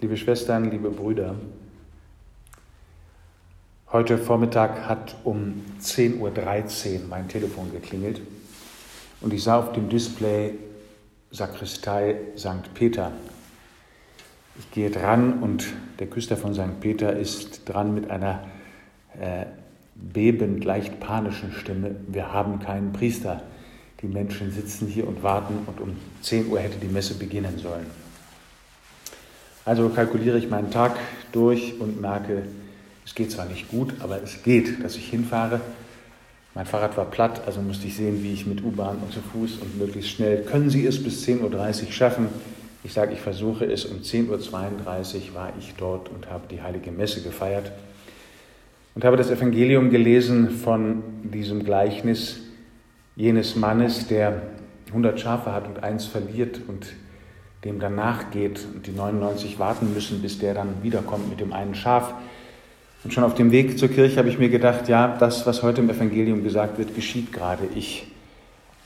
Liebe Schwestern, liebe Brüder, heute Vormittag hat um 10.13 Uhr mein Telefon geklingelt und ich sah auf dem Display Sakristei St. Peter. Ich gehe dran und der Küster von St. Peter ist dran mit einer äh, bebend, leicht panischen Stimme. Wir haben keinen Priester. Die Menschen sitzen hier und warten und um 10 Uhr hätte die Messe beginnen sollen. Also kalkuliere ich meinen Tag durch und merke, es geht zwar nicht gut, aber es geht, dass ich hinfahre. Mein Fahrrad war platt, also musste ich sehen, wie ich mit U-Bahn und zu Fuß und möglichst schnell. Können Sie es bis 10.30 Uhr schaffen? Ich sage, ich versuche es. Um 10.32 Uhr war ich dort und habe die heilige Messe gefeiert und habe das Evangelium gelesen von diesem Gleichnis jenes Mannes, der 100 Schafe hat und eins verliert und dem dann nachgeht und die 99 warten müssen, bis der dann wiederkommt mit dem einen Schaf. Und schon auf dem Weg zur Kirche habe ich mir gedacht, ja, das, was heute im Evangelium gesagt wird, geschieht gerade. Ich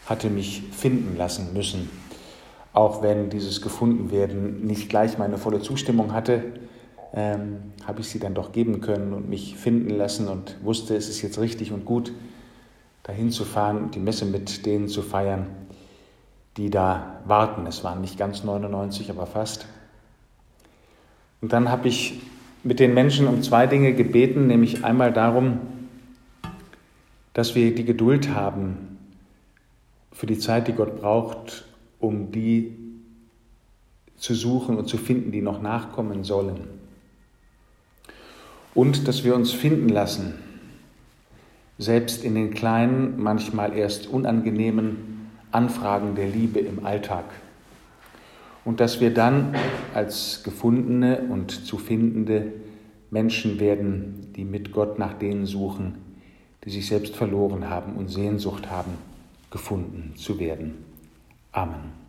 hatte mich finden lassen müssen, auch wenn dieses Gefundenwerden nicht gleich meine volle Zustimmung hatte, ähm, habe ich sie dann doch geben können und mich finden lassen und wusste, es ist jetzt richtig und gut, dahin zu fahren und die Messe mit denen zu feiern, die da warten. Es waren nicht ganz 99, aber fast. Und dann habe ich mit den Menschen um zwei Dinge gebeten, nämlich einmal darum, dass wir die Geduld haben für die Zeit, die Gott braucht, um die zu suchen und zu finden, die noch nachkommen sollen. Und dass wir uns finden lassen, selbst in den kleinen, manchmal erst unangenehmen Anfragen der Liebe im Alltag. Und dass wir dann als gefundene und zu findende Menschen werden, die mit Gott nach denen suchen, die sich selbst verloren haben und Sehnsucht haben, gefunden zu werden. Amen.